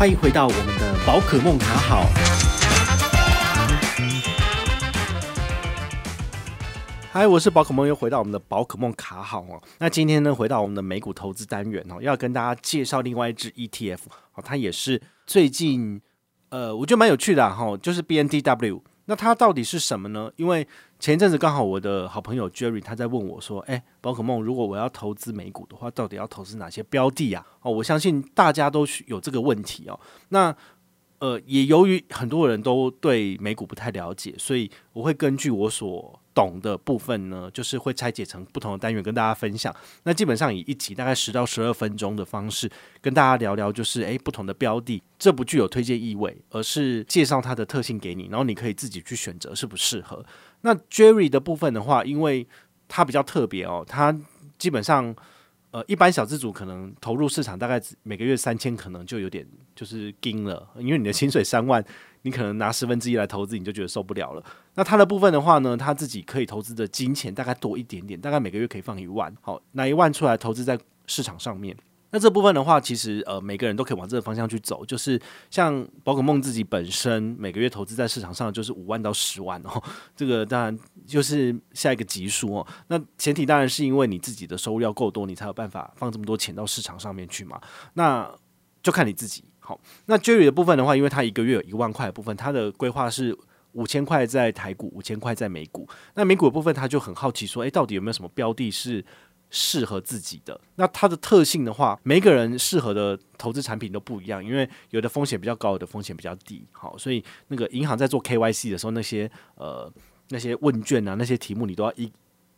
欢迎回到我们的宝可梦卡好。嗨，我是宝可梦，又回到我们的宝可梦卡好哦。那今天呢，回到我们的美股投资单元哦，要跟大家介绍另外一支 ETF 哦，它也是最近呃，我觉得蛮有趣的哈，就是 BNDW。那它到底是什么呢？因为前一阵子刚好我的好朋友 Jerry 他在问我说：“诶，宝可梦，如果我要投资美股的话，到底要投资哪些标的啊？”哦，我相信大家都有这个问题哦。那呃，也由于很多人都对美股不太了解，所以我会根据我所懂的部分呢，就是会拆解成不同的单元跟大家分享。那基本上以一集大概十到十二分钟的方式跟大家聊聊，就是诶，不同的标的，这不具有推荐意味，而是介绍它的特性给你，然后你可以自己去选择适不适合。那 Jerry 的部分的话，因为它比较特别哦，它基本上。呃，一般小资族可能投入市场大概每个月三千，可能就有点就是惊了，因为你的薪水三万，你可能拿十分之一来投资，你就觉得受不了了。那他的部分的话呢，他自己可以投资的金钱大概多一点点，大概每个月可以放一万，好，拿一万出来投资在市场上面。那这部分的话，其实呃每个人都可以往这个方向去走，就是像宝可梦自己本身每个月投资在市场上就是五万到十万哦，这个当然就是下一个级数哦。那前提当然是因为你自己的收入要够多，你才有办法放这么多钱到市场上面去嘛。那就看你自己。好，那 Jerry 的部分的话，因为他一个月有一万块的部分，他的规划是五千块在台股，五千块在美股。那美股的部分，他就很好奇说，诶，到底有没有什么标的是？适合自己的。那它的特性的话，每个人适合的投资产品都不一样，因为有的风险比较高，有的风险比较低。好，所以那个银行在做 KYC 的时候，那些呃那些问卷啊，那些题目你都要一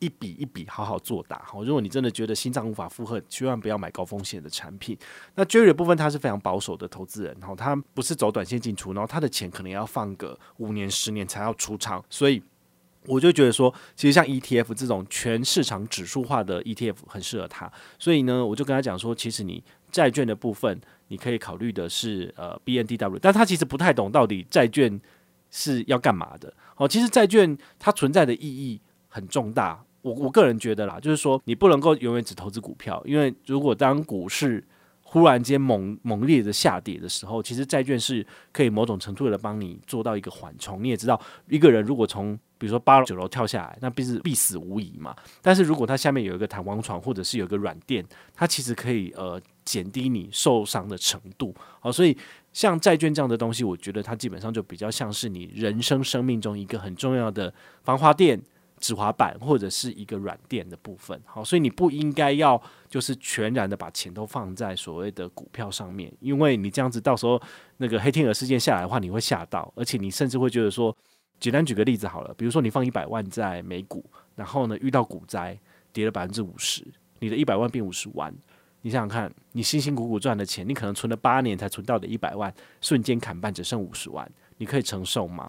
一笔一笔好好作答。好，如果你真的觉得心脏无法负荷，千万不要买高风险的产品。那 Jerry 的部分，他是非常保守的投资人，然后他不是走短线进出，然后他的钱可能要放个五年、十年才要出场，所以。我就觉得说，其实像 ETF 这种全市场指数化的 ETF 很适合他，所以呢，我就跟他讲说，其实你债券的部分，你可以考虑的是呃 BNDW，但他其实不太懂到底债券是要干嘛的。哦，其实债券它存在的意义很重大，我我个人觉得啦，就是说你不能够永远只投资股票，因为如果当股市忽然间猛猛烈的下跌的时候，其实债券是可以某种程度的帮你做到一个缓冲。你也知道，一个人如果从比如说八楼九楼跳下来，那必是必死无疑嘛。但是如果它下面有一个弹簧床，或者是有一个软垫，它其实可以呃减低你受伤的程度。好，所以像债券这样的东西，我觉得它基本上就比较像是你人生生命中一个很重要的防滑垫。指滑板或者是一个软垫的部分，好，所以你不应该要就是全然的把钱都放在所谓的股票上面，因为你这样子到时候那个黑天鹅事件下来的话，你会吓到，而且你甚至会觉得说，简单举个例子好了，比如说你放一百万在美股，然后呢遇到股灾跌了百分之五十，你的一百万变五十万，你想想看，你辛辛苦苦赚的钱，你可能存了八年才存到的一百万，瞬间砍半只剩五十万，你可以承受吗？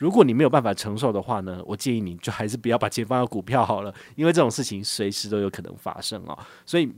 如果你没有办法承受的话呢，我建议你就还是不要把钱放到股票好了，因为这种事情随时都有可能发生啊。所以，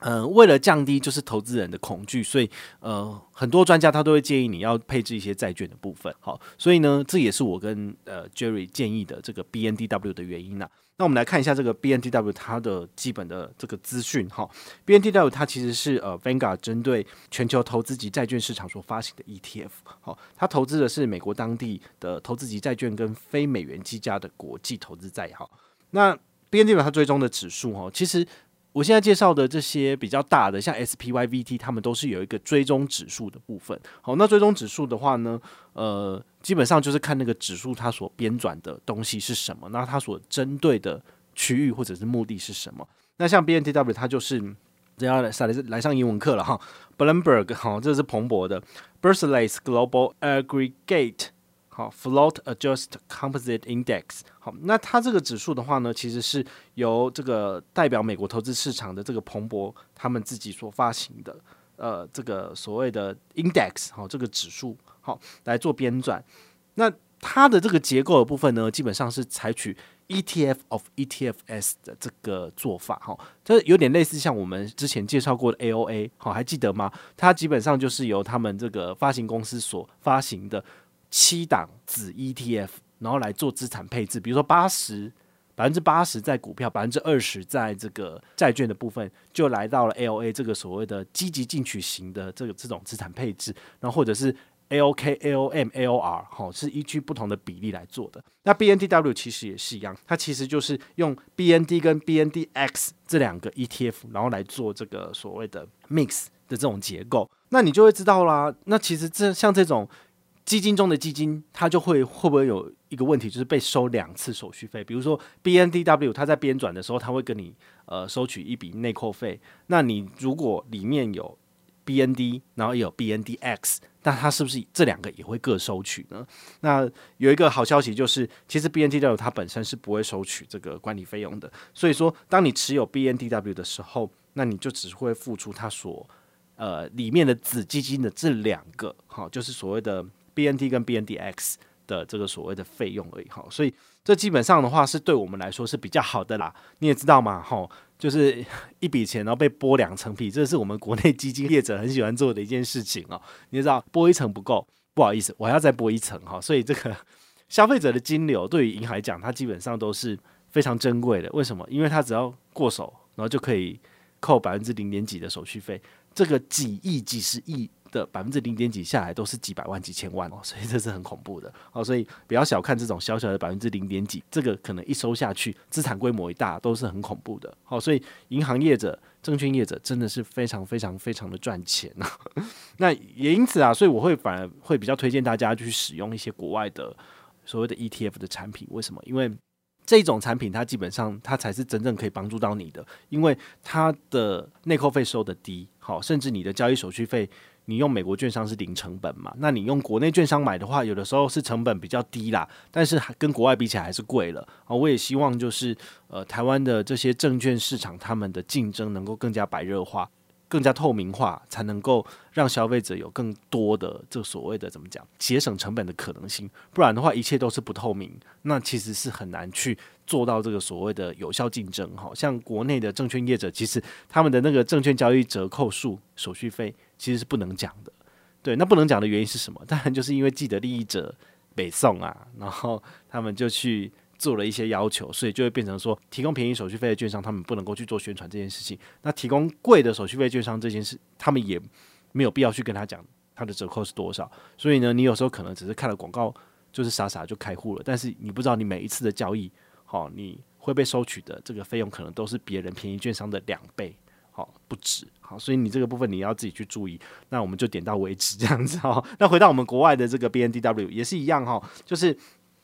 嗯、为了降低就是投资人的恐惧，所以呃，很多专家他都会建议你要配置一些债券的部分。好，所以呢，这也是我跟呃 Jerry 建议的这个 BNDW 的原因呐、那我们来看一下这个 BNDW 它的基本的这个资讯哈。BNDW 它其实是呃 Vanguard 针对全球投资级债券市场所发行的 ETF。好，它投资的是美国当地的投资级债券跟非美元计价的国际投资债。好，那 BNDW 它追踪的指数哈，其实我现在介绍的这些比较大的，像 SPY、VT，他们都是有一个追踪指数的部分。好，那追踪指数的话呢，呃。基本上就是看那个指数它所编纂的东西是什么，那它所针对的区域或者是目的是什么？那像 BNTW 它就是这要来来来上英文课了哈，Bloomberg 哈，这是彭博的 Barclays Global Aggregate Float Adjust Composite Index 好，那它这个指数的话呢，其实是由这个代表美国投资市场的这个彭博他们自己所发行的。呃，这个所谓的 index 好，这个指数好来做编撰。那它的这个结构的部分呢，基本上是采取 ETF of ETFs 的这个做法哈，这有点类似像我们之前介绍过的 AOA 好，还记得吗？它基本上就是由他们这个发行公司所发行的七档子 ETF，然后来做资产配置，比如说八十。百分之八十在股票，百分之二十在这个债券的部分，就来到了 LA 这个所谓的积极进取型的这个这种资产配置，然后或者是 AOK、AOM、AOR，哈，是依据不同的比例来做的。那 BNDW 其实也是一样，它其实就是用 BND 跟 BNDX 这两个 ETF，然后来做这个所谓的 mix 的这种结构。那你就会知道啦。那其实这像这种。基金中的基金，它就会会不会有一个问题，就是被收两次手续费。比如说 BNDW，它在编转的时候，它会跟你呃收取一笔内扣费。那你如果里面有 BND，然后也有 BNDX，那它是不是这两个也会各收取呢？那有一个好消息就是，其实 BNDW 它本身是不会收取这个管理费用的。所以说，当你持有 BNDW 的时候，那你就只会付出它所呃里面的子基金的这两个，好，就是所谓的。BND 跟 BNDX 的这个所谓的费用而已哈，所以这基本上的话是对我们来说是比较好的啦。你也知道嘛，哈，就是一笔钱然后被剥两层皮，这是我们国内基金业者很喜欢做的一件事情哦。你知道剥一层不够，不好意思，我还要再剥一层哈。所以这个消费者的金流对于银行来讲，它基本上都是非常珍贵的。为什么？因为它只要过手，然后就可以扣百分之零点几的手续费，这个几亿、几十亿。的百分之零点几下来都是几百万几千万哦，所以这是很恐怖的哦，所以不要小看这种小小的百分之零点几，这个可能一收下去，资产规模一大都是很恐怖的。好，所以银行业者、证券业者真的是非常非常非常的赚钱呐。那也因此啊，所以我会反而会比较推荐大家去使用一些国外的所谓的 ETF 的产品。为什么？因为这种产品它基本上它才是真正可以帮助到你的，因为它的内扣费收的低，好，甚至你的交易手续费。你用美国券商是零成本嘛？那你用国内券商买的话，有的时候是成本比较低啦，但是跟国外比起来还是贵了啊。我也希望就是呃，台湾的这些证券市场，他们的竞争能够更加白热化。更加透明化，才能够让消费者有更多的这所谓的怎么讲节省成本的可能性。不然的话，一切都是不透明，那其实是很难去做到这个所谓的有效竞争。哈，像国内的证券业者，其实他们的那个证券交易折扣数手续费其实是不能讲的。对，那不能讲的原因是什么？当然就是因为既得利益者北宋啊，然后他们就去。做了一些要求，所以就会变成说，提供便宜手续费的券商，他们不能够去做宣传这件事情。那提供贵的手续费券商这件事，他们也没有必要去跟他讲他的折扣是多少。所以呢，你有时候可能只是看了广告，就是傻傻就开户了，但是你不知道你每一次的交易，好，你会被收取的这个费用可能都是别人便宜券商的两倍，不止。好，所以你这个部分你要自己去注意。那我们就点到为止 这样子哈。那回到我们国外的这个 BNDW 也是一样哈，就是。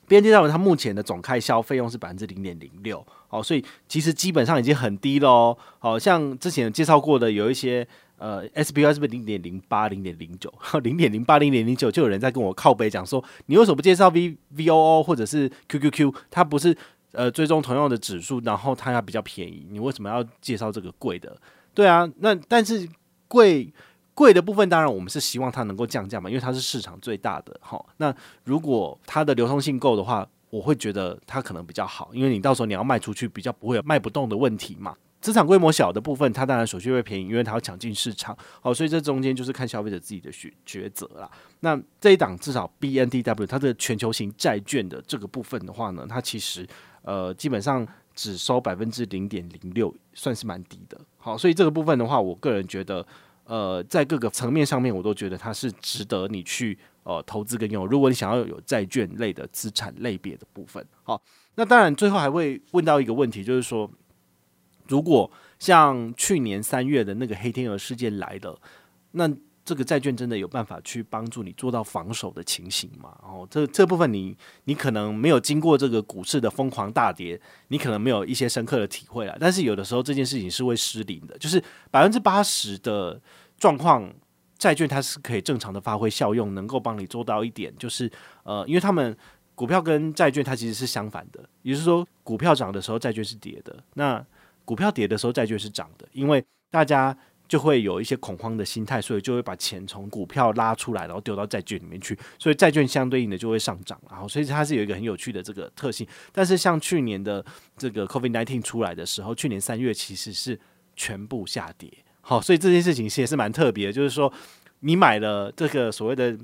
BNDW 它目前的总开销费用是百分之零点零六，好，所以其实基本上已经很低了哦。好像之前介绍过的有一些呃 SPY 是不是零点零八、零点零九、零点零八、零点零九，就有人在跟我靠背讲说，你为什么不介绍 V VOO 或者是 QQQ？它不是呃追踪同样的指数，然后它要比较便宜，你为什么要介绍这个贵的？对啊，那但是贵。贵的部分当然我们是希望它能够降价嘛，因为它是市场最大的哈。那如果它的流通性够的话，我会觉得它可能比较好，因为你到时候你要卖出去比较不会有卖不动的问题嘛。资产规模小的部分，它当然手续费便宜，因为它要抢进市场。好，所以这中间就是看消费者自己的选抉择啦。那这一档至少 BNDW 它的全球型债券的这个部分的话呢，它其实呃基本上只收百分之零点零六，算是蛮低的。好，所以这个部分的话，我个人觉得。呃，在各个层面上面，我都觉得它是值得你去呃投资跟用。如果你想要有债券类的资产类别的部分，好，那当然最后还会问到一个问题，就是说，如果像去年三月的那个黑天鹅事件来了，那这个债券真的有办法去帮助你做到防守的情形吗？哦，这这部分你你可能没有经过这个股市的疯狂大跌，你可能没有一些深刻的体会啦。但是有的时候这件事情是会失灵的，就是百分之八十的状况，债券它是可以正常的发挥效用，能够帮你做到一点，就是呃，因为他们股票跟债券它其实是相反的，也就是说股票涨的时候债券是跌的，那股票跌的时候债券是涨的，因为大家。就会有一些恐慌的心态，所以就会把钱从股票拉出来，然后丢到债券里面去，所以债券相对应的就会上涨，然后所以它是有一个很有趣的这个特性。但是像去年的这个 COVID-19 出来的时候，去年三月其实是全部下跌，好，所以这件事情其实是蛮特别的，就是说你买了这个所谓的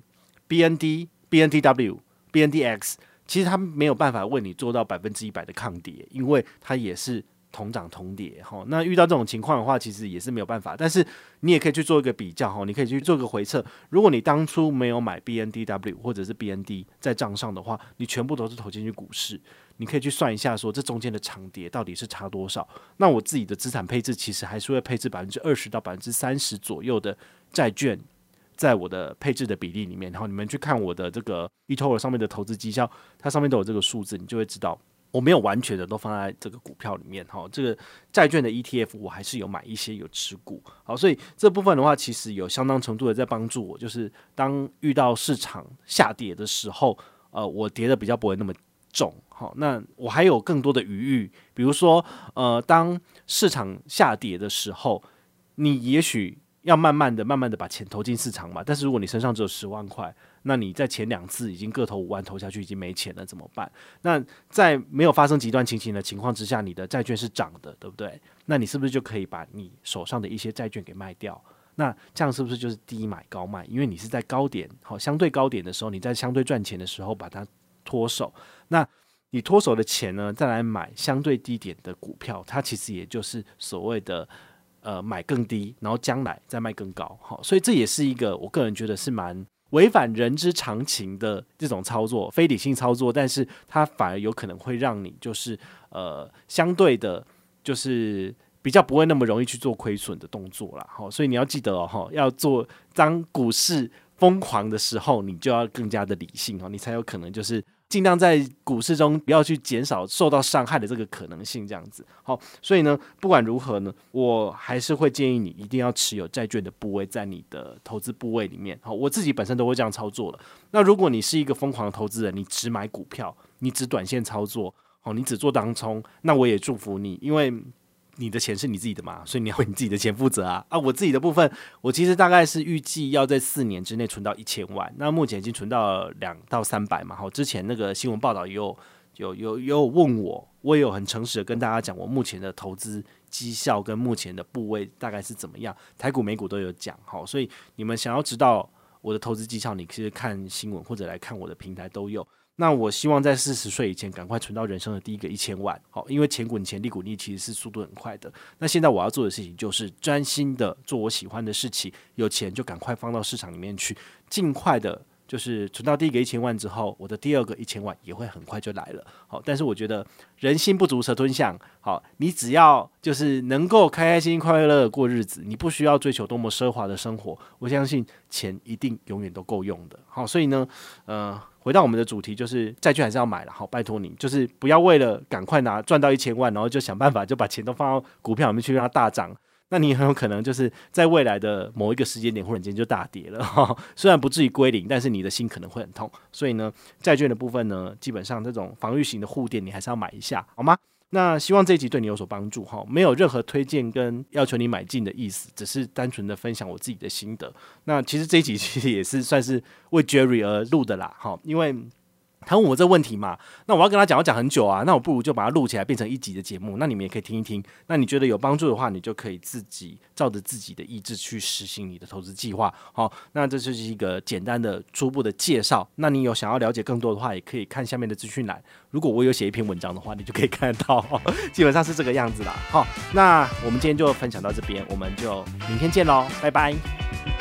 BND、BNDW、BNDX。其实它没有办法为你做到百分之一百的抗跌，因为它也是。同涨同跌，哈，那遇到这种情况的话，其实也是没有办法。但是你也可以去做一个比较，哈，你可以去做个回测。如果你当初没有买 BNDW 或者是 BND 在账上的话，你全部都是投进去股市，你可以去算一下，说这中间的长跌到底是差多少。那我自己的资产配置其实还是会配置百分之二十到百分之三十左右的债券，在我的配置的比例里面。然后你们去看我的这个 eToro 上面的投资绩效，它上面都有这个数字，你就会知道。我没有完全的都放在这个股票里面哈，这个债券的 ETF 我还是有买一些有持股，好，所以这部分的话其实有相当程度的在帮助我，就是当遇到市场下跌的时候，呃，我跌的比较不会那么重，好，那我还有更多的余裕，比如说呃，当市场下跌的时候，你也许要慢慢的、慢慢的把钱投进市场嘛，但是如果你身上只有十万块。那你在前两次已经各投五万投下去，已经没钱了，怎么办？那在没有发生极端情形的情况之下，你的债券是涨的，对不对？那你是不是就可以把你手上的一些债券给卖掉？那这样是不是就是低买高卖？因为你是在高点，好，相对高点的时候，你在相对赚钱的时候把它脱手。那你脱手的钱呢，再来买相对低点的股票，它其实也就是所谓的呃买更低，然后将来再卖更高。好，所以这也是一个我个人觉得是蛮。违反人之常情的这种操作，非理性操作，但是它反而有可能会让你就是呃相对的，就是比较不会那么容易去做亏损的动作啦。好，所以你要记得哦，要做当股市疯狂的时候，你就要更加的理性哦，你才有可能就是。尽量在股市中不要去减少受到伤害的这个可能性，这样子好。所以呢，不管如何呢，我还是会建议你一定要持有债券的部位在你的投资部位里面。好，我自己本身都会这样操作了。那如果你是一个疯狂的投资人，你只买股票，你只短线操作，好，你只做当冲，那我也祝福你，因为。你的钱是你自己的嘛，所以你要为你自己的钱负责啊！啊，我自己的部分，我其实大概是预计要在四年之内存到一千万，那目前已经存到两到三百嘛。好，之前那个新闻报道也有有有有问我，我也有很诚实的跟大家讲，我目前的投资绩效跟目前的部位大概是怎么样，台股美股都有讲。好，所以你们想要知道我的投资绩效，你其实看新闻或者来看我的平台都有。那我希望在四十岁以前赶快存到人生的第一个一千万，好，因为钱滚钱，利滚利，其实是速度很快的。那现在我要做的事情就是专心的做我喜欢的事情，有钱就赶快放到市场里面去，尽快的，就是存到第一个一千万之后，我的第二个一千万也会很快就来了。好，但是我觉得人心不足蛇吞象，好，你只要就是能够开开心心、快快乐乐过日子，你不需要追求多么奢华的生活，我相信钱一定永远都够用的。好，所以呢，呃。回到我们的主题，就是债券还是要买了。好，拜托你，就是不要为了赶快拿赚到一千万，然后就想办法就把钱都放到股票里面去让它大涨。那你很有可能就是在未来的某一个时间点，忽然间就大跌了。哈，虽然不至于归零，但是你的心可能会很痛。所以呢，债券的部分呢，基本上这种防御型的护垫，你还是要买一下，好吗？那希望这一集对你有所帮助哈，没有任何推荐跟要求你买进的意思，只是单纯的分享我自己的心得。那其实这一集其实也是算是为 Jerry 而录的啦，哈，因为。他问我这问题嘛，那我要跟他讲，要讲很久啊，那我不如就把它录起来，变成一集的节目，那你们也可以听一听。那你觉得有帮助的话，你就可以自己照着自己的意志去实行你的投资计划。好，那这就是一个简单的初步的介绍。那你有想要了解更多的话，也可以看下面的资讯栏。如果我有写一篇文章的话，你就可以看得到。基本上是这个样子啦。好，那我们今天就分享到这边，我们就明天见喽，拜拜。